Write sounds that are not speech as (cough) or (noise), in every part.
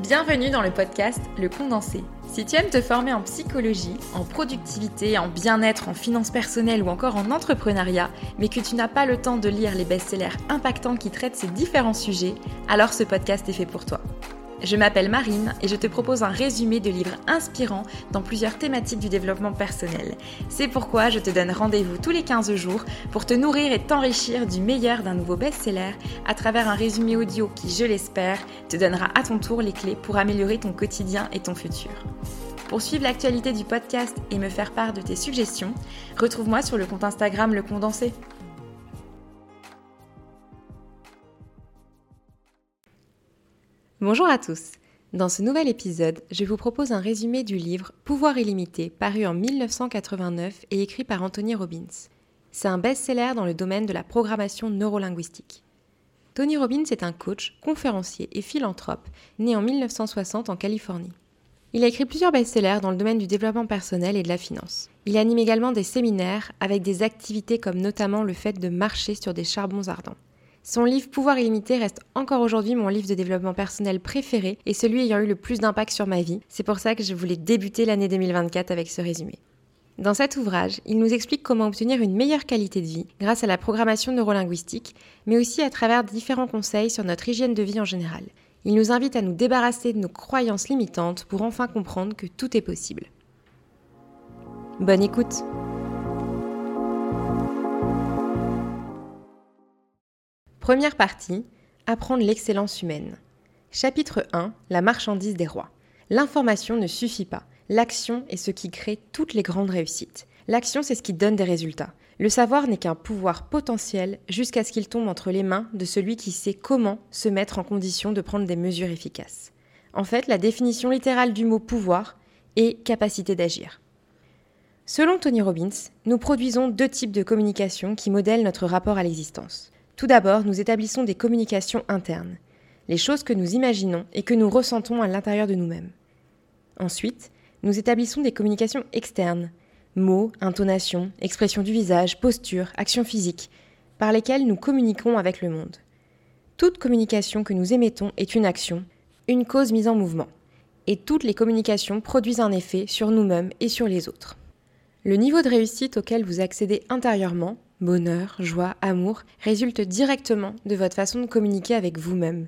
Bienvenue dans le podcast Le Condensé. Si tu aimes te former en psychologie, en productivité, en bien-être, en finances personnelles ou encore en entrepreneuriat, mais que tu n'as pas le temps de lire les best-sellers impactants qui traitent ces différents sujets, alors ce podcast est fait pour toi. Je m'appelle Marine et je te propose un résumé de livres inspirants dans plusieurs thématiques du développement personnel. C'est pourquoi je te donne rendez-vous tous les 15 jours pour te nourrir et t'enrichir du meilleur d'un nouveau best-seller à travers un résumé audio qui, je l'espère, te donnera à ton tour les clés pour améliorer ton quotidien et ton futur. Pour suivre l'actualité du podcast et me faire part de tes suggestions, retrouve-moi sur le compte Instagram Le Condensé. Bonjour à tous. Dans ce nouvel épisode, je vous propose un résumé du livre Pouvoir illimité, paru en 1989 et écrit par Anthony Robbins. C'est un best-seller dans le domaine de la programmation neurolinguistique. Tony Robbins est un coach, conférencier et philanthrope, né en 1960 en Californie. Il a écrit plusieurs best-sellers dans le domaine du développement personnel et de la finance. Il anime également des séminaires avec des activités comme notamment le fait de marcher sur des charbons ardents. Son livre Pouvoir illimité reste encore aujourd'hui mon livre de développement personnel préféré et celui ayant eu le plus d'impact sur ma vie. C'est pour ça que je voulais débuter l'année 2024 avec ce résumé. Dans cet ouvrage, il nous explique comment obtenir une meilleure qualité de vie grâce à la programmation neurolinguistique, mais aussi à travers différents conseils sur notre hygiène de vie en général. Il nous invite à nous débarrasser de nos croyances limitantes pour enfin comprendre que tout est possible. Bonne écoute Première partie, apprendre l'excellence humaine. Chapitre 1, la marchandise des rois. L'information ne suffit pas. L'action est ce qui crée toutes les grandes réussites. L'action, c'est ce qui donne des résultats. Le savoir n'est qu'un pouvoir potentiel jusqu'à ce qu'il tombe entre les mains de celui qui sait comment se mettre en condition de prendre des mesures efficaces. En fait, la définition littérale du mot pouvoir est capacité d'agir. Selon Tony Robbins, nous produisons deux types de communication qui modèlent notre rapport à l'existence. Tout d'abord, nous établissons des communications internes, les choses que nous imaginons et que nous ressentons à l'intérieur de nous-mêmes. Ensuite, nous établissons des communications externes, mots, intonations, expressions du visage, postures, actions physiques, par lesquelles nous communiquons avec le monde. Toute communication que nous émettons est une action, une cause mise en mouvement, et toutes les communications produisent un effet sur nous-mêmes et sur les autres. Le niveau de réussite auquel vous accédez intérieurement bonheur, joie, amour, résulte directement de votre façon de communiquer avec vous-même.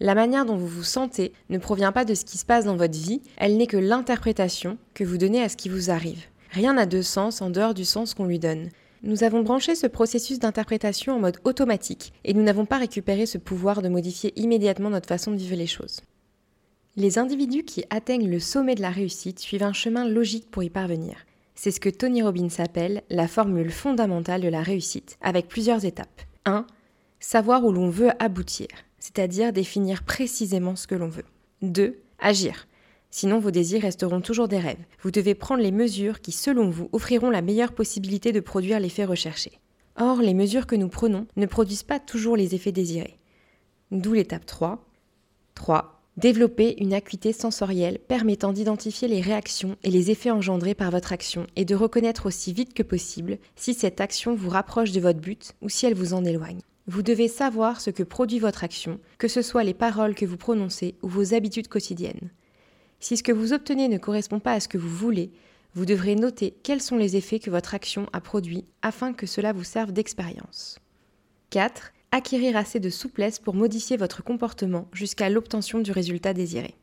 La manière dont vous vous sentez ne provient pas de ce qui se passe dans votre vie, elle n'est que l'interprétation que vous donnez à ce qui vous arrive. Rien n'a de sens en dehors du sens qu'on lui donne. Nous avons branché ce processus d'interprétation en mode automatique et nous n'avons pas récupéré ce pouvoir de modifier immédiatement notre façon de vivre les choses. Les individus qui atteignent le sommet de la réussite suivent un chemin logique pour y parvenir. C'est ce que Tony Robbins appelle la formule fondamentale de la réussite, avec plusieurs étapes. 1. Savoir où l'on veut aboutir, c'est-à-dire définir précisément ce que l'on veut. 2. Agir. Sinon, vos désirs resteront toujours des rêves. Vous devez prendre les mesures qui, selon vous, offriront la meilleure possibilité de produire l'effet recherché. Or, les mesures que nous prenons ne produisent pas toujours les effets désirés. D'où l'étape 3. 3. Développer une acuité sensorielle permettant d'identifier les réactions et les effets engendrés par votre action et de reconnaître aussi vite que possible si cette action vous rapproche de votre but ou si elle vous en éloigne. Vous devez savoir ce que produit votre action, que ce soit les paroles que vous prononcez ou vos habitudes quotidiennes. Si ce que vous obtenez ne correspond pas à ce que vous voulez, vous devrez noter quels sont les effets que votre action a produits afin que cela vous serve d'expérience. 4 acquérir assez de souplesse pour modifier votre comportement jusqu'à l'obtention du résultat désiré.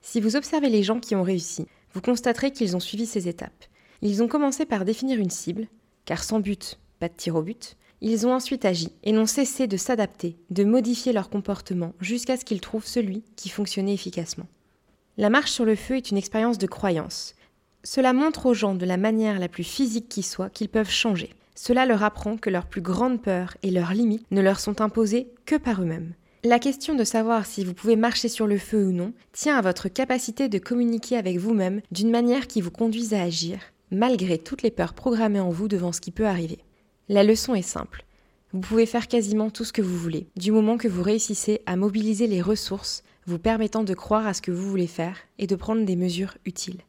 Si vous observez les gens qui ont réussi, vous constaterez qu'ils ont suivi ces étapes. Ils ont commencé par définir une cible, car sans but, pas de tir au but. Ils ont ensuite agi et n'ont cessé de s'adapter, de modifier leur comportement jusqu'à ce qu'ils trouvent celui qui fonctionnait efficacement. La marche sur le feu est une expérience de croyance. Cela montre aux gens de la manière la plus physique qui soit qu'ils peuvent changer. Cela leur apprend que leurs plus grandes peurs et leurs limites ne leur sont imposées que par eux-mêmes. La question de savoir si vous pouvez marcher sur le feu ou non tient à votre capacité de communiquer avec vous-même d'une manière qui vous conduise à agir, malgré toutes les peurs programmées en vous devant ce qui peut arriver. La leçon est simple. Vous pouvez faire quasiment tout ce que vous voulez, du moment que vous réussissez à mobiliser les ressources vous permettant de croire à ce que vous voulez faire et de prendre des mesures utiles.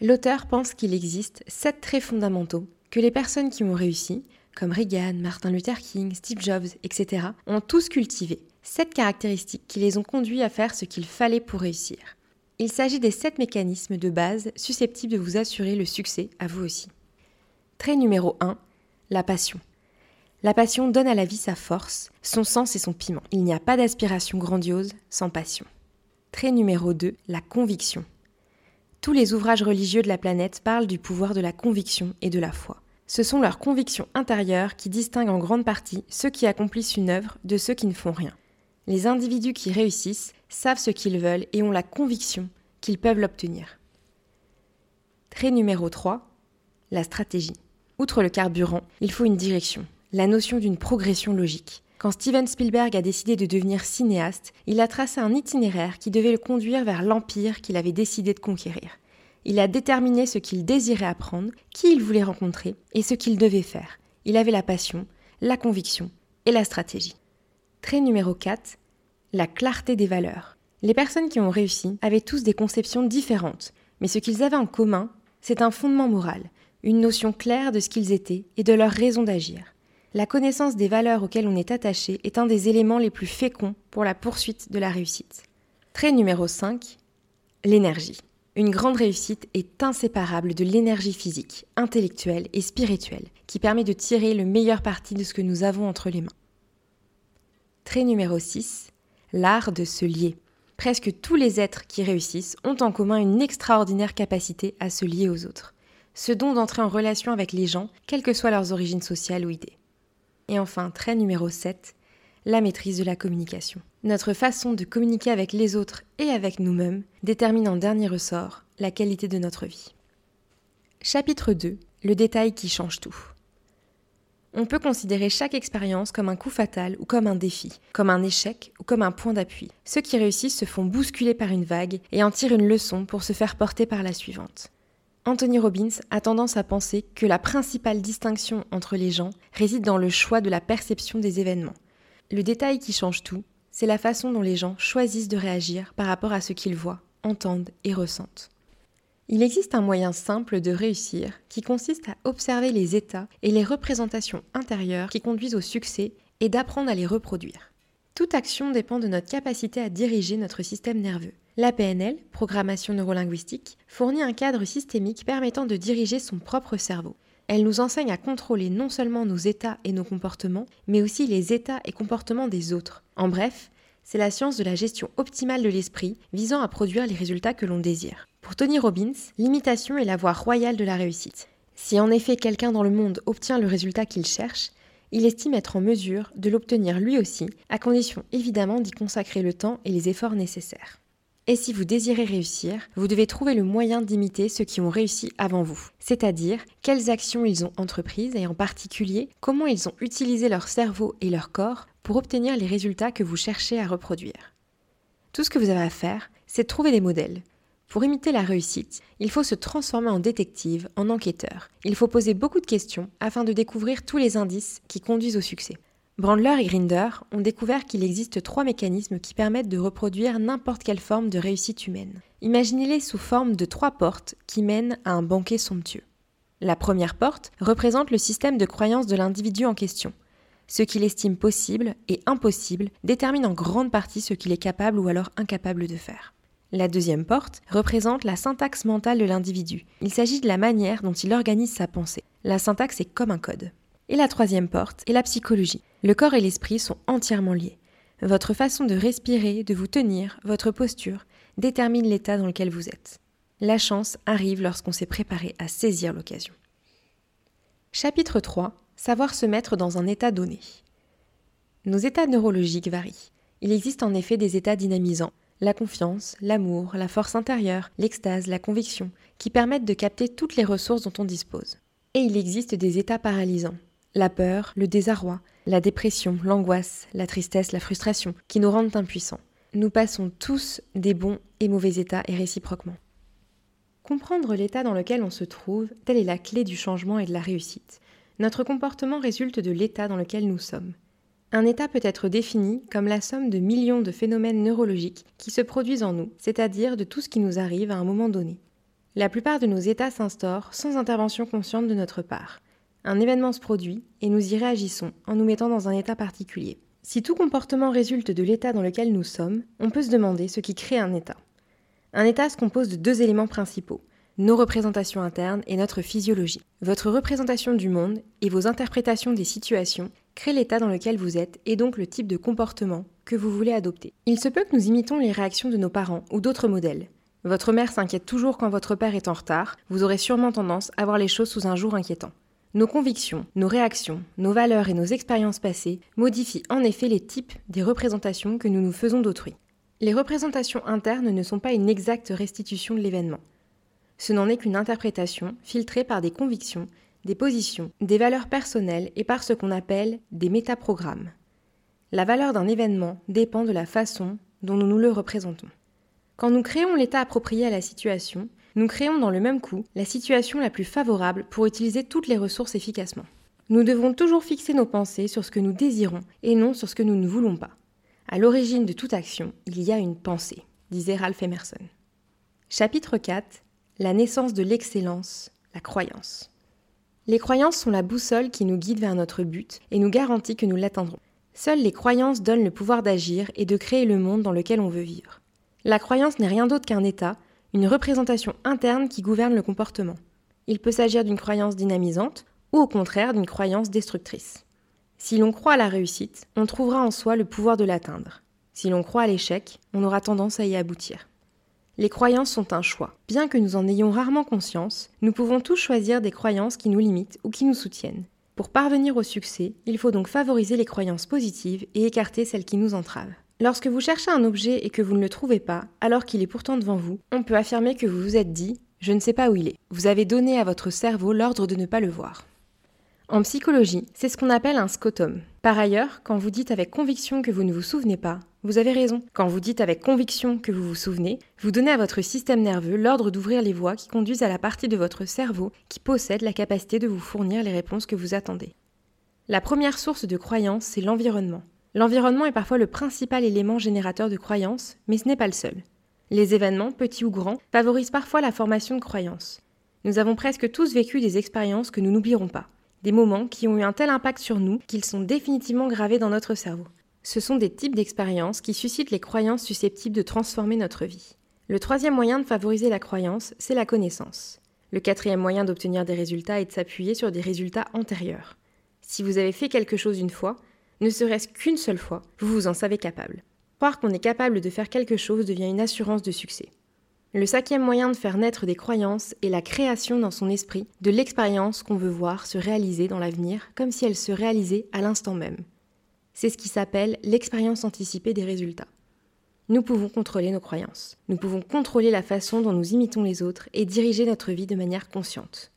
L'auteur pense qu'il existe sept traits fondamentaux que les personnes qui ont réussi, comme Reagan, Martin Luther King, Steve Jobs, etc., ont tous cultivé. sept caractéristiques qui les ont conduits à faire ce qu'il fallait pour réussir. Il s'agit des sept mécanismes de base susceptibles de vous assurer le succès à vous aussi. Trait numéro 1, la passion. La passion donne à la vie sa force, son sens et son piment. Il n'y a pas d'aspiration grandiose sans passion. Trait numéro 2, la conviction. Tous les ouvrages religieux de la planète parlent du pouvoir de la conviction et de la foi. Ce sont leurs convictions intérieures qui distinguent en grande partie ceux qui accomplissent une œuvre de ceux qui ne font rien. Les individus qui réussissent savent ce qu'ils veulent et ont la conviction qu'ils peuvent l'obtenir. Trait numéro 3, la stratégie. Outre le carburant, il faut une direction, la notion d'une progression logique. Quand Steven Spielberg a décidé de devenir cinéaste, il a tracé un itinéraire qui devait le conduire vers l'empire qu'il avait décidé de conquérir. Il a déterminé ce qu'il désirait apprendre, qui il voulait rencontrer et ce qu'il devait faire. Il avait la passion, la conviction et la stratégie. Trait numéro 4, la clarté des valeurs. Les personnes qui ont réussi avaient tous des conceptions différentes, mais ce qu'ils avaient en commun, c'est un fondement moral, une notion claire de ce qu'ils étaient et de leur raison d'agir. La connaissance des valeurs auxquelles on est attaché est un des éléments les plus féconds pour la poursuite de la réussite. Trait numéro 5, l'énergie. Une grande réussite est inséparable de l'énergie physique, intellectuelle et spirituelle qui permet de tirer le meilleur parti de ce que nous avons entre les mains. Trait numéro 6, l'art de se lier. Presque tous les êtres qui réussissent ont en commun une extraordinaire capacité à se lier aux autres, ce don d'entrer en relation avec les gens, quelles que soient leurs origines sociales ou idées. Et enfin, trait numéro 7, la maîtrise de la communication. Notre façon de communiquer avec les autres et avec nous-mêmes détermine en dernier ressort la qualité de notre vie. Chapitre 2. Le détail qui change tout. On peut considérer chaque expérience comme un coup fatal ou comme un défi, comme un échec ou comme un point d'appui. Ceux qui réussissent se font bousculer par une vague et en tirent une leçon pour se faire porter par la suivante. Anthony Robbins a tendance à penser que la principale distinction entre les gens réside dans le choix de la perception des événements. Le détail qui change tout, c'est la façon dont les gens choisissent de réagir par rapport à ce qu'ils voient, entendent et ressentent. Il existe un moyen simple de réussir qui consiste à observer les états et les représentations intérieures qui conduisent au succès et d'apprendre à les reproduire. Toute action dépend de notre capacité à diriger notre système nerveux. La PNL, programmation neurolinguistique, fournit un cadre systémique permettant de diriger son propre cerveau. Elle nous enseigne à contrôler non seulement nos états et nos comportements, mais aussi les états et comportements des autres. En bref, c'est la science de la gestion optimale de l'esprit visant à produire les résultats que l'on désire. Pour Tony Robbins, l'imitation est la voie royale de la réussite. Si en effet quelqu'un dans le monde obtient le résultat qu'il cherche, il estime être en mesure de l'obtenir lui aussi, à condition évidemment d'y consacrer le temps et les efforts nécessaires. Et si vous désirez réussir, vous devez trouver le moyen d'imiter ceux qui ont réussi avant vous, c'est-à-dire quelles actions ils ont entreprises et en particulier comment ils ont utilisé leur cerveau et leur corps pour obtenir les résultats que vous cherchez à reproduire. Tout ce que vous avez à faire, c'est de trouver des modèles. Pour imiter la réussite, il faut se transformer en détective, en enquêteur. Il faut poser beaucoup de questions afin de découvrir tous les indices qui conduisent au succès. Brandler et Grinder ont découvert qu'il existe trois mécanismes qui permettent de reproduire n'importe quelle forme de réussite humaine. Imaginez-les sous forme de trois portes qui mènent à un banquet somptueux. La première porte représente le système de croyance de l'individu en question. Ce qu'il estime possible et impossible détermine en grande partie ce qu'il est capable ou alors incapable de faire. La deuxième porte représente la syntaxe mentale de l'individu. Il s'agit de la manière dont il organise sa pensée. La syntaxe est comme un code. Et la troisième porte est la psychologie. Le corps et l'esprit sont entièrement liés. Votre façon de respirer, de vous tenir, votre posture détermine l'état dans lequel vous êtes. La chance arrive lorsqu'on s'est préparé à saisir l'occasion. Chapitre 3 Savoir se mettre dans un état donné. Nos états neurologiques varient. Il existe en effet des états dynamisants, la confiance, l'amour, la force intérieure, l'extase, la conviction, qui permettent de capter toutes les ressources dont on dispose. Et il existe des états paralysants, la peur, le désarroi, la dépression, l'angoisse, la tristesse, la frustration, qui nous rendent impuissants. Nous passons tous des bons et mauvais états et réciproquement. Comprendre l'état dans lequel on se trouve, telle est la clé du changement et de la réussite. Notre comportement résulte de l'état dans lequel nous sommes. Un état peut être défini comme la somme de millions de phénomènes neurologiques qui se produisent en nous, c'est-à-dire de tout ce qui nous arrive à un moment donné. La plupart de nos états s'instaurent sans intervention consciente de notre part. Un événement se produit et nous y réagissons en nous mettant dans un état particulier. Si tout comportement résulte de l'état dans lequel nous sommes, on peut se demander ce qui crée un état. Un état se compose de deux éléments principaux, nos représentations internes et notre physiologie. Votre représentation du monde et vos interprétations des situations créent l'état dans lequel vous êtes et donc le type de comportement que vous voulez adopter. Il se peut que nous imitions les réactions de nos parents ou d'autres modèles. Votre mère s'inquiète toujours quand votre père est en retard, vous aurez sûrement tendance à voir les choses sous un jour inquiétant. Nos convictions, nos réactions, nos valeurs et nos expériences passées modifient en effet les types des représentations que nous nous faisons d'autrui. Les représentations internes ne sont pas une exacte restitution de l'événement. Ce n'en est qu'une interprétation filtrée par des convictions, des positions, des valeurs personnelles et par ce qu'on appelle des métaprogrammes. La valeur d'un événement dépend de la façon dont nous nous le représentons. Quand nous créons l'état approprié à la situation, nous créons dans le même coup la situation la plus favorable pour utiliser toutes les ressources efficacement. Nous devons toujours fixer nos pensées sur ce que nous désirons et non sur ce que nous ne voulons pas. À l'origine de toute action, il y a une pensée, disait Ralph Emerson. Chapitre 4 La naissance de l'excellence, la croyance. Les croyances sont la boussole qui nous guide vers notre but et nous garantit que nous l'atteindrons. Seules les croyances donnent le pouvoir d'agir et de créer le monde dans lequel on veut vivre. La croyance n'est rien d'autre qu'un état, une représentation interne qui gouverne le comportement. Il peut s'agir d'une croyance dynamisante ou au contraire d'une croyance destructrice. Si l'on croit à la réussite, on trouvera en soi le pouvoir de l'atteindre. Si l'on croit à l'échec, on aura tendance à y aboutir. Les croyances sont un choix. Bien que nous en ayons rarement conscience, nous pouvons tous choisir des croyances qui nous limitent ou qui nous soutiennent. Pour parvenir au succès, il faut donc favoriser les croyances positives et écarter celles qui nous entravent. Lorsque vous cherchez un objet et que vous ne le trouvez pas, alors qu'il est pourtant devant vous, on peut affirmer que vous vous êtes dit Je ne sais pas où il est. Vous avez donné à votre cerveau l'ordre de ne pas le voir. En psychologie, c'est ce qu'on appelle un scotum. Par ailleurs, quand vous dites avec conviction que vous ne vous souvenez pas, vous avez raison. Quand vous dites avec conviction que vous vous souvenez, vous donnez à votre système nerveux l'ordre d'ouvrir les voies qui conduisent à la partie de votre cerveau qui possède la capacité de vous fournir les réponses que vous attendez. La première source de croyance, c'est l'environnement. L'environnement est parfois le principal élément générateur de croyances, mais ce n'est pas le seul. Les événements, petits ou grands, favorisent parfois la formation de croyances. Nous avons presque tous vécu des expériences que nous n'oublierons pas, des moments qui ont eu un tel impact sur nous qu'ils sont définitivement gravés dans notre cerveau. Ce sont des types d'expériences qui suscitent les croyances susceptibles de transformer notre vie. Le troisième moyen de favoriser la croyance, c'est la connaissance. Le quatrième moyen d'obtenir des résultats est de s'appuyer sur des résultats antérieurs. Si vous avez fait quelque chose une fois, ne serait-ce qu'une seule fois, vous vous en savez capable. Croire qu'on est capable de faire quelque chose devient une assurance de succès. Le cinquième moyen de faire naître des croyances est la création dans son esprit de l'expérience qu'on veut voir se réaliser dans l'avenir comme si elle se réalisait à l'instant même. C'est ce qui s'appelle l'expérience anticipée des résultats. Nous pouvons contrôler nos croyances. Nous pouvons contrôler la façon dont nous imitons les autres et diriger notre vie de manière consciente.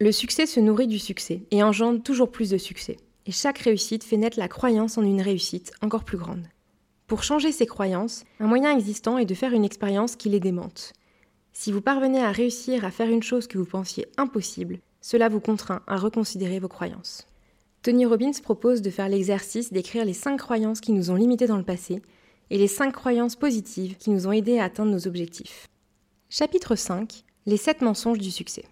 Le succès se nourrit du succès et engendre toujours plus de succès et chaque réussite fait naître la croyance en une réussite encore plus grande. Pour changer ces croyances, un moyen existant est de faire une expérience qui les démente. Si vous parvenez à réussir à faire une chose que vous pensiez impossible, cela vous contraint à reconsidérer vos croyances. Tony Robbins propose de faire l'exercice d'écrire les 5 croyances qui nous ont limités dans le passé et les 5 croyances positives qui nous ont aidés à atteindre nos objectifs. Chapitre 5 Les 7 mensonges du succès.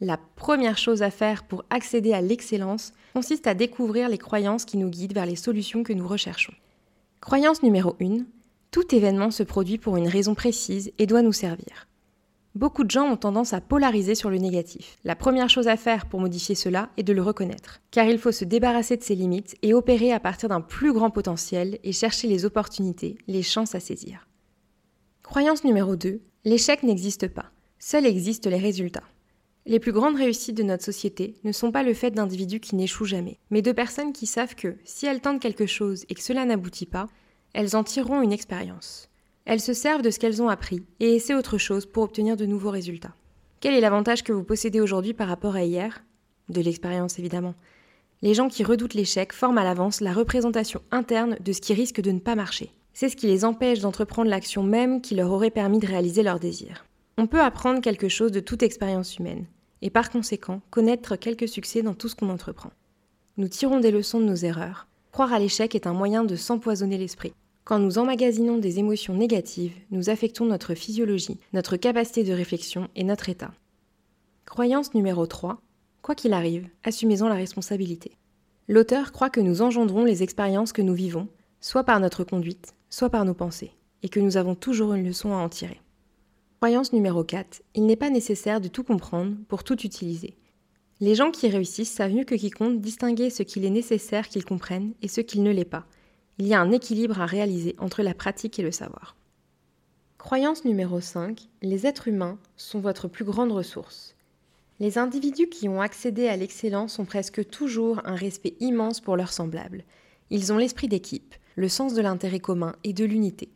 La première chose à faire pour accéder à l'excellence consiste à découvrir les croyances qui nous guident vers les solutions que nous recherchons. Croyance numéro 1. Tout événement se produit pour une raison précise et doit nous servir. Beaucoup de gens ont tendance à polariser sur le négatif. La première chose à faire pour modifier cela est de le reconnaître, car il faut se débarrasser de ses limites et opérer à partir d'un plus grand potentiel et chercher les opportunités, les chances à saisir. Croyance numéro 2. L'échec n'existe pas. Seuls existent les résultats. Les plus grandes réussites de notre société ne sont pas le fait d'individus qui n'échouent jamais, mais de personnes qui savent que, si elles tentent quelque chose et que cela n'aboutit pas, elles en tireront une expérience. Elles se servent de ce qu'elles ont appris et essaient autre chose pour obtenir de nouveaux résultats. Quel est l'avantage que vous possédez aujourd'hui par rapport à hier? De l'expérience évidemment. Les gens qui redoutent l'échec forment à l'avance la représentation interne de ce qui risque de ne pas marcher. C'est ce qui les empêche d'entreprendre l'action même qui leur aurait permis de réaliser leurs désirs. On peut apprendre quelque chose de toute expérience humaine et par conséquent connaître quelques succès dans tout ce qu'on entreprend. Nous tirons des leçons de nos erreurs. Croire à l'échec est un moyen de s'empoisonner l'esprit. Quand nous emmagasinons des émotions négatives, nous affectons notre physiologie, notre capacité de réflexion et notre état. Croyance numéro 3. Quoi qu'il arrive, assumez-en la responsabilité. L'auteur croit que nous engendrons les expériences que nous vivons, soit par notre conduite, soit par nos pensées, et que nous avons toujours une leçon à en tirer. Croyance numéro 4. Il n'est pas nécessaire de tout comprendre pour tout utiliser. Les gens qui réussissent savent mieux que quiconque distinguer ce qu'il est nécessaire qu'ils comprennent et ce qu'il ne l'est pas. Il y a un équilibre à réaliser entre la pratique et le savoir. Croyance numéro 5. Les êtres humains sont votre plus grande ressource. Les individus qui ont accédé à l'excellence ont presque toujours un respect immense pour leurs semblables. Ils ont l'esprit d'équipe, le sens de l'intérêt commun et de l'unité.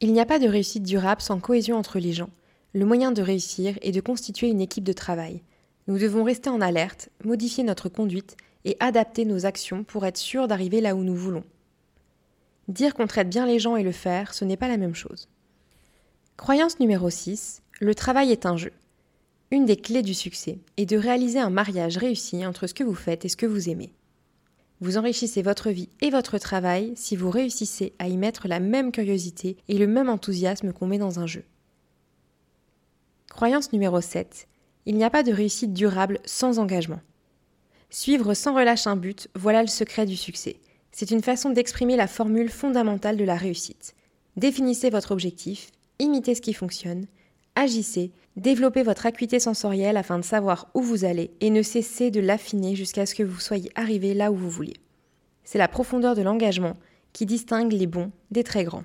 Il n'y a pas de réussite durable sans cohésion entre les gens. Le moyen de réussir est de constituer une équipe de travail. Nous devons rester en alerte, modifier notre conduite et adapter nos actions pour être sûrs d'arriver là où nous voulons. Dire qu'on traite bien les gens et le faire, ce n'est pas la même chose. Croyance numéro 6. Le travail est un jeu. Une des clés du succès est de réaliser un mariage réussi entre ce que vous faites et ce que vous aimez. Vous enrichissez votre vie et votre travail si vous réussissez à y mettre la même curiosité et le même enthousiasme qu'on met dans un jeu. Croyance numéro 7. Il n'y a pas de réussite durable sans engagement. Suivre sans relâche un but, voilà le secret du succès. C'est une façon d'exprimer la formule fondamentale de la réussite. Définissez votre objectif, imitez ce qui fonctionne, agissez, développez votre acuité sensorielle afin de savoir où vous allez et ne cessez de l'affiner jusqu'à ce que vous soyez arrivé là où vous vouliez. C'est la profondeur de l'engagement qui distingue les bons des très grands.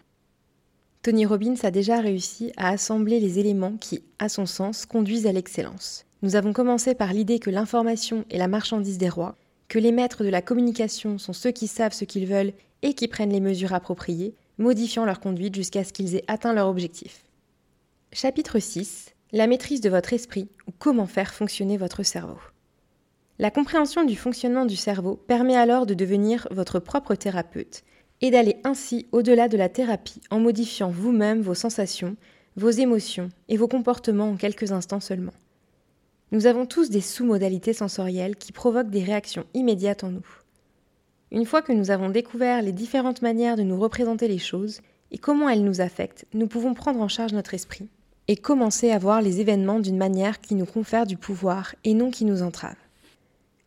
Tony Robbins a déjà réussi à assembler les éléments qui, à son sens, conduisent à l'excellence. Nous avons commencé par l'idée que l'information est la marchandise des rois, que les maîtres de la communication sont ceux qui savent ce qu'ils veulent et qui prennent les mesures appropriées, modifiant leur conduite jusqu'à ce qu'ils aient atteint leur objectif. Chapitre 6 La maîtrise de votre esprit ou comment faire fonctionner votre cerveau. La compréhension du fonctionnement du cerveau permet alors de devenir votre propre thérapeute et d'aller ainsi au-delà de la thérapie en modifiant vous-même vos sensations, vos émotions et vos comportements en quelques instants seulement. Nous avons tous des sous-modalités sensorielles qui provoquent des réactions immédiates en nous. Une fois que nous avons découvert les différentes manières de nous représenter les choses et comment elles nous affectent, nous pouvons prendre en charge notre esprit et commencer à voir les événements d'une manière qui nous confère du pouvoir et non qui nous entrave.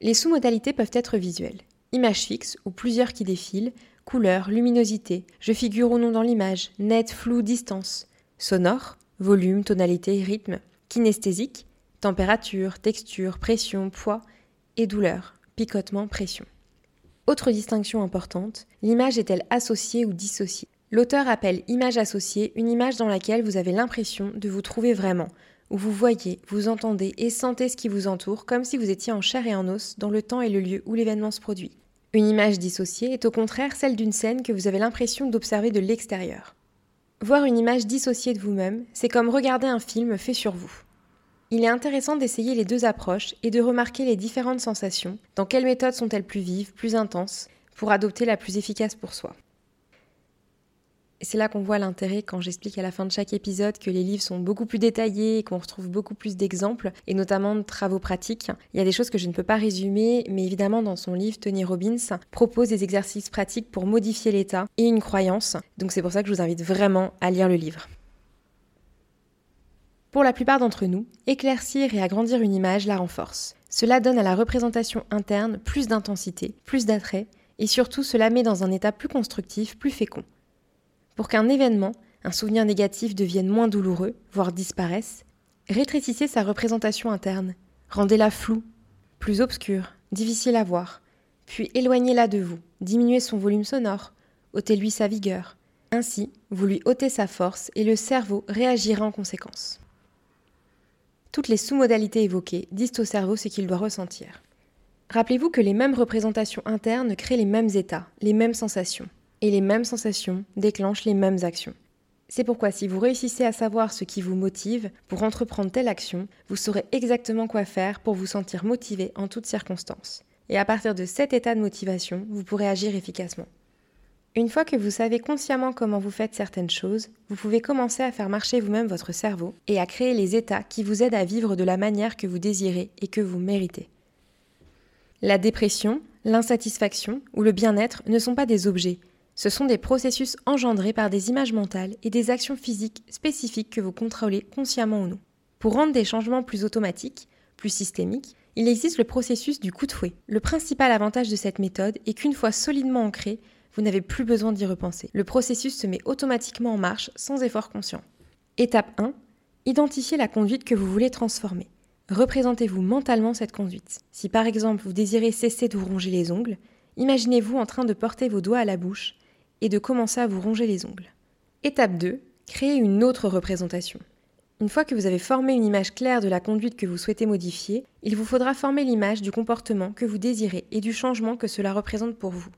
Les sous-modalités peuvent être visuelles, images fixes ou plusieurs qui défilent, couleur, luminosité, je figure ou non dans l'image, net, flou, distance, sonore, volume, tonalité, rythme, kinesthésique, température, texture, pression, poids et douleur, picotement, pression. Autre distinction importante, l'image est-elle associée ou dissociée? L'auteur appelle image associée une image dans laquelle vous avez l'impression de vous trouver vraiment, où vous voyez, vous entendez et sentez ce qui vous entoure comme si vous étiez en chair et en os dans le temps et le lieu où l'événement se produit. Une image dissociée est au contraire celle d'une scène que vous avez l'impression d'observer de l'extérieur. Voir une image dissociée de vous-même, c'est comme regarder un film fait sur vous. Il est intéressant d'essayer les deux approches et de remarquer les différentes sensations, dans quelles méthodes sont-elles plus vives, plus intenses, pour adopter la plus efficace pour soi c'est là qu'on voit l'intérêt quand j'explique à la fin de chaque épisode que les livres sont beaucoup plus détaillés et qu'on retrouve beaucoup plus d'exemples et notamment de travaux pratiques. Il y a des choses que je ne peux pas résumer, mais évidemment dans son livre, Tony Robbins propose des exercices pratiques pour modifier l'état et une croyance. Donc c'est pour ça que je vous invite vraiment à lire le livre. Pour la plupart d'entre nous, éclaircir et agrandir une image la renforce. Cela donne à la représentation interne plus d'intensité, plus d'attrait, et surtout cela met dans un état plus constructif, plus fécond. Pour qu'un événement, un souvenir négatif devienne moins douloureux, voire disparaisse, rétrécissez sa représentation interne, rendez-la floue, plus obscure, difficile à voir, puis éloignez-la de vous, diminuez son volume sonore, ôtez-lui sa vigueur. Ainsi, vous lui ôtez sa force et le cerveau réagira en conséquence. Toutes les sous-modalités évoquées disent au cerveau ce qu'il doit ressentir. Rappelez-vous que les mêmes représentations internes créent les mêmes états, les mêmes sensations et les mêmes sensations déclenchent les mêmes actions. C'est pourquoi si vous réussissez à savoir ce qui vous motive pour entreprendre telle action, vous saurez exactement quoi faire pour vous sentir motivé en toutes circonstances. Et à partir de cet état de motivation, vous pourrez agir efficacement. Une fois que vous savez consciemment comment vous faites certaines choses, vous pouvez commencer à faire marcher vous-même votre cerveau et à créer les états qui vous aident à vivre de la manière que vous désirez et que vous méritez. La dépression, l'insatisfaction ou le bien-être ne sont pas des objets, ce sont des processus engendrés par des images mentales et des actions physiques spécifiques que vous contrôlez consciemment ou non. Pour rendre des changements plus automatiques, plus systémiques, Il existe le processus du coup de fouet. Le principal avantage de cette méthode est qu'une fois solidement ancré, vous n'avez plus besoin d'y repenser. Le processus se met automatiquement en marche sans effort conscient. Étape 1. Identifiez la conduite que vous voulez transformer. Représentez-vous mentalement cette conduite. Si par exemple vous désirez cesser de vous ronger les ongles, imaginez-vous en train de porter vos doigts à la bouche et de commencer à vous ronger les ongles. Étape 2. Créez une autre représentation. Une fois que vous avez formé une image claire de la conduite que vous souhaitez modifier, il vous faudra former l'image du comportement que vous désirez et du changement que cela représente pour vous.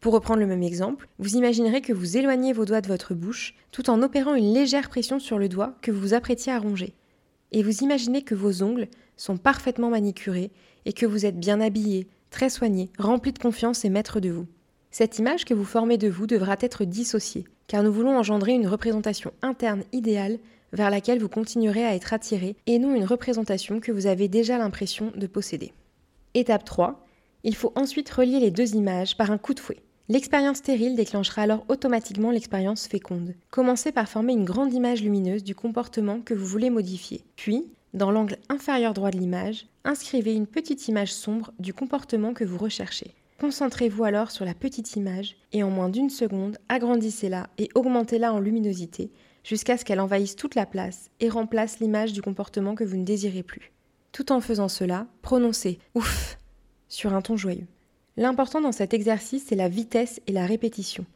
Pour reprendre le même exemple, vous imaginerez que vous éloignez vos doigts de votre bouche tout en opérant une légère pression sur le doigt que vous vous apprêtiez à ronger. Et vous imaginez que vos ongles sont parfaitement manicurés et que vous êtes bien habillé, très soigné, rempli de confiance et maître de vous. Cette image que vous formez de vous devra être dissociée, car nous voulons engendrer une représentation interne idéale vers laquelle vous continuerez à être attiré et non une représentation que vous avez déjà l'impression de posséder. Étape 3. Il faut ensuite relier les deux images par un coup de fouet. L'expérience stérile déclenchera alors automatiquement l'expérience féconde. Commencez par former une grande image lumineuse du comportement que vous voulez modifier. Puis, dans l'angle inférieur droit de l'image, inscrivez une petite image sombre du comportement que vous recherchez. Concentrez-vous alors sur la petite image et en moins d'une seconde, agrandissez-la et augmentez-la en luminosité jusqu'à ce qu'elle envahisse toute la place et remplace l'image du comportement que vous ne désirez plus. Tout en faisant cela, prononcez ouf sur un ton joyeux. L'important dans cet exercice, c'est la vitesse et la répétition.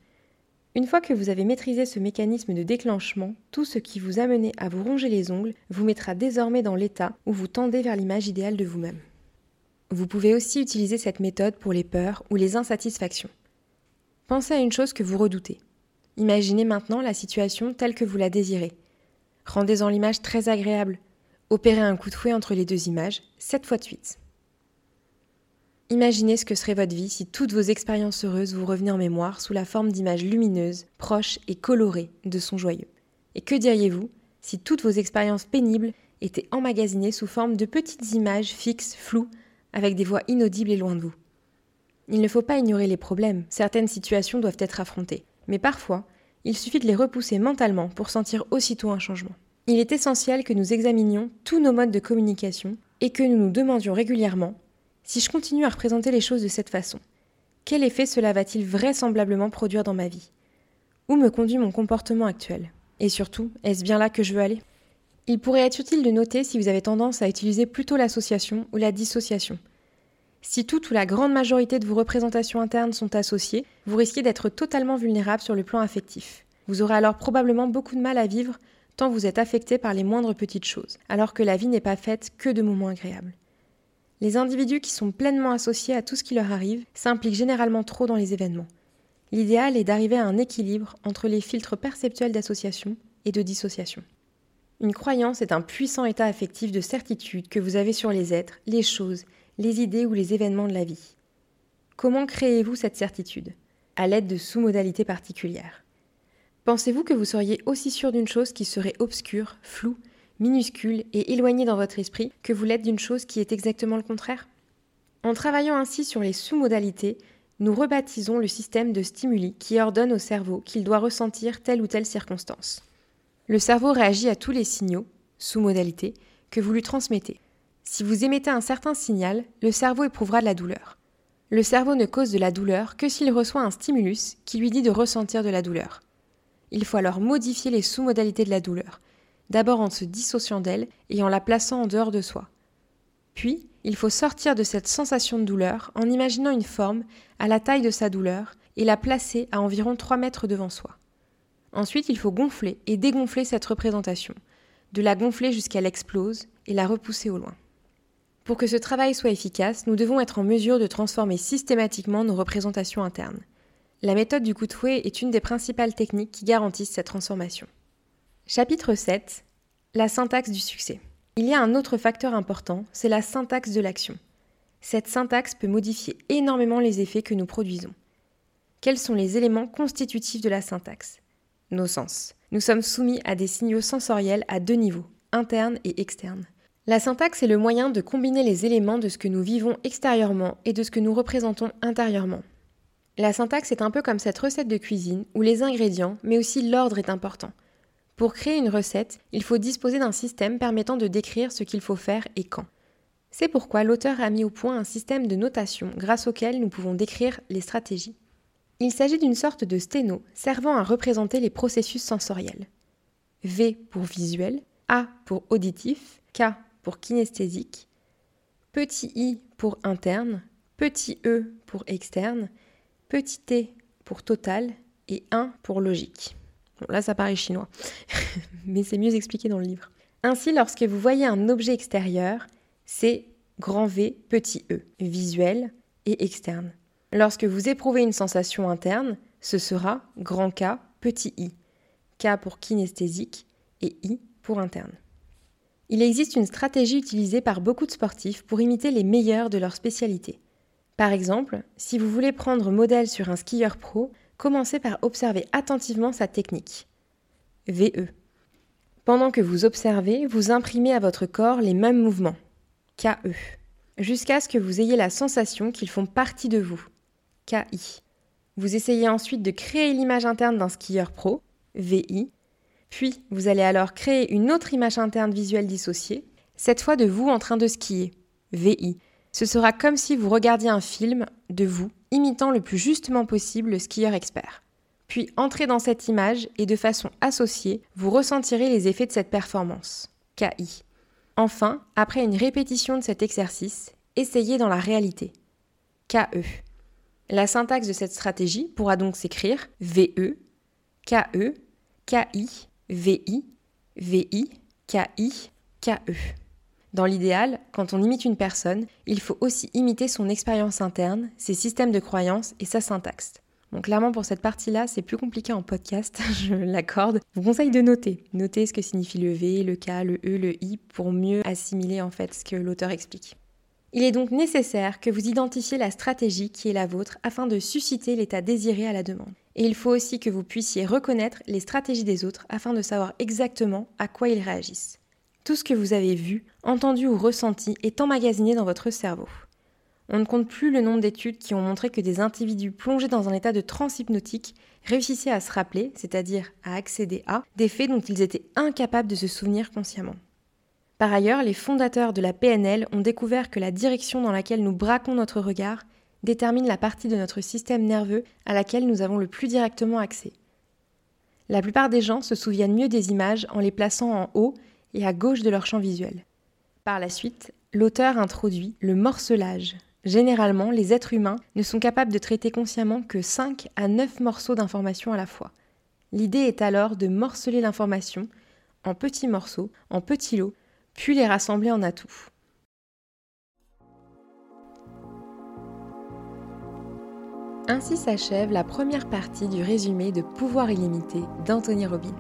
Une fois que vous avez maîtrisé ce mécanisme de déclenchement, tout ce qui vous amenait à vous ronger les ongles vous mettra désormais dans l'état où vous tendez vers l'image idéale de vous-même. Vous pouvez aussi utiliser cette méthode pour les peurs ou les insatisfactions. Pensez à une chose que vous redoutez. Imaginez maintenant la situation telle que vous la désirez. Rendez-en l'image très agréable. Opérez un coup de fouet entre les deux images, sept fois de suite. Imaginez ce que serait votre vie si toutes vos expériences heureuses vous revenaient en mémoire sous la forme d'images lumineuses, proches et colorées de son joyeux. Et que diriez-vous si toutes vos expériences pénibles étaient emmagasinées sous forme de petites images fixes, floues, avec des voix inaudibles et loin de vous. Il ne faut pas ignorer les problèmes, certaines situations doivent être affrontées, mais parfois, il suffit de les repousser mentalement pour sentir aussitôt un changement. Il est essentiel que nous examinions tous nos modes de communication et que nous nous demandions régulièrement si je continue à représenter les choses de cette façon, quel effet cela va-t-il vraisemblablement produire dans ma vie? Où me conduit mon comportement actuel? Et surtout, est-ce bien là que je veux aller? Il pourrait être utile de noter si vous avez tendance à utiliser plutôt l'association ou la dissociation. Si toute ou la grande majorité de vos représentations internes sont associées, vous risquez d'être totalement vulnérable sur le plan affectif. Vous aurez alors probablement beaucoup de mal à vivre tant vous êtes affecté par les moindres petites choses, alors que la vie n'est pas faite que de moments agréables. Les individus qui sont pleinement associés à tout ce qui leur arrive s'impliquent généralement trop dans les événements. L'idéal est d'arriver à un équilibre entre les filtres perceptuels d'association et de dissociation. Une croyance est un puissant état affectif de certitude que vous avez sur les êtres, les choses, les idées ou les événements de la vie. Comment créez-vous cette certitude? À l'aide de sous-modalités particulières. Pensez-vous que vous seriez aussi sûr d'une chose qui serait obscure, floue, minuscule et éloigné dans votre esprit que vous l'êtes d'une chose qui est exactement le contraire? En travaillant ainsi sur les sous-modalités, nous rebaptisons le système de stimuli qui ordonne au cerveau qu'il doit ressentir telle ou telle circonstance. Le cerveau réagit à tous les signaux, sous-modalités, que vous lui transmettez. Si vous émettez un certain signal, le cerveau éprouvera de la douleur. Le cerveau ne cause de la douleur que s'il reçoit un stimulus qui lui dit de ressentir de la douleur. Il faut alors modifier les sous-modalités de la douleur, d'abord en se dissociant d'elle et en la plaçant en dehors de soi. Puis, il faut sortir de cette sensation de douleur en imaginant une forme à la taille de sa douleur et la placer à environ 3 mètres devant soi. Ensuite, il faut gonfler et dégonfler cette représentation, de la gonfler jusqu'à l'explose et la repousser au loin. Pour que ce travail soit efficace, nous devons être en mesure de transformer systématiquement nos représentations internes. La méthode du coup de fouet est une des principales techniques qui garantissent cette transformation. Chapitre 7 La syntaxe du succès. Il y a un autre facteur important, c'est la syntaxe de l'action. Cette syntaxe peut modifier énormément les effets que nous produisons. Quels sont les éléments constitutifs de la syntaxe? Nos sens. Nous sommes soumis à des signaux sensoriels à deux niveaux, interne et externe. La syntaxe est le moyen de combiner les éléments de ce que nous vivons extérieurement et de ce que nous représentons intérieurement. La syntaxe est un peu comme cette recette de cuisine où les ingrédients, mais aussi l'ordre est important. Pour créer une recette, il faut disposer d'un système permettant de décrire ce qu'il faut faire et quand. C'est pourquoi l'auteur a mis au point un système de notation grâce auquel nous pouvons décrire les stratégies. Il s'agit d'une sorte de sténo servant à représenter les processus sensoriels. V pour visuel, A pour auditif, K pour kinesthésique, petit i pour interne, petit e pour externe, petit t pour total et 1 pour logique. Bon, là, ça paraît chinois, (laughs) mais c'est mieux expliqué dans le livre. Ainsi, lorsque vous voyez un objet extérieur, c'est grand V, petit e, visuel et externe. Lorsque vous éprouvez une sensation interne, ce sera grand K, petit i, K pour kinesthésique et I pour interne. Il existe une stratégie utilisée par beaucoup de sportifs pour imiter les meilleurs de leur spécialité. Par exemple, si vous voulez prendre modèle sur un skieur pro, commencez par observer attentivement sa technique. VE. Pendant que vous observez, vous imprimez à votre corps les mêmes mouvements. KE, jusqu'à ce que vous ayez la sensation qu'ils font partie de vous. KI. Vous essayez ensuite de créer l'image interne d'un skieur pro, VI, puis vous allez alors créer une autre image interne visuelle dissociée, cette fois de vous en train de skier, VI. Ce sera comme si vous regardiez un film de vous, imitant le plus justement possible le skieur expert. Puis entrez dans cette image et de façon associée, vous ressentirez les effets de cette performance, KI. Enfin, après une répétition de cet exercice, essayez dans la réalité. KE. La syntaxe de cette stratégie pourra donc s'écrire VE, KE, KI, VI, VI, KI, KE. Dans l'idéal, quand on imite une personne, il faut aussi imiter son expérience interne, ses systèmes de croyances et sa syntaxe. Clairement pour cette partie-là, c'est plus compliqué en podcast, (laughs) je l'accorde. Je vous conseille de noter. Noter ce que signifie le V, le K, le E, le I pour mieux assimiler en fait ce que l'auteur explique. Il est donc nécessaire que vous identifiez la stratégie qui est la vôtre afin de susciter l'état désiré à la demande. Et il faut aussi que vous puissiez reconnaître les stratégies des autres afin de savoir exactement à quoi ils réagissent. Tout ce que vous avez vu, entendu ou ressenti est emmagasiné dans votre cerveau. On ne compte plus le nombre d'études qui ont montré que des individus plongés dans un état de transe hypnotique réussissaient à se rappeler, c'est-à-dire à accéder à, des faits dont ils étaient incapables de se souvenir consciemment. Par ailleurs, les fondateurs de la PNL ont découvert que la direction dans laquelle nous braquons notre regard détermine la partie de notre système nerveux à laquelle nous avons le plus directement accès. La plupart des gens se souviennent mieux des images en les plaçant en haut et à gauche de leur champ visuel. Par la suite, l'auteur introduit le morcelage, Généralement, les êtres humains ne sont capables de traiter consciemment que 5 à 9 morceaux d'information à la fois. L'idée est alors de morceler l'information en petits morceaux, en petits lots, puis les rassembler en atouts. Ainsi s'achève la première partie du résumé de Pouvoir illimité d'Anthony Robbins.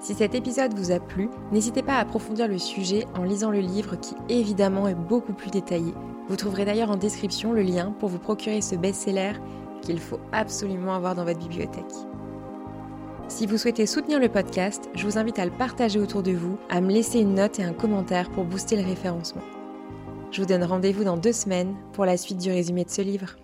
Si cet épisode vous a plu, n'hésitez pas à approfondir le sujet en lisant le livre qui évidemment est beaucoup plus détaillé vous trouverez d'ailleurs en description le lien pour vous procurer ce best-seller qu'il faut absolument avoir dans votre bibliothèque. Si vous souhaitez soutenir le podcast, je vous invite à le partager autour de vous, à me laisser une note et un commentaire pour booster le référencement. Je vous donne rendez-vous dans deux semaines pour la suite du résumé de ce livre.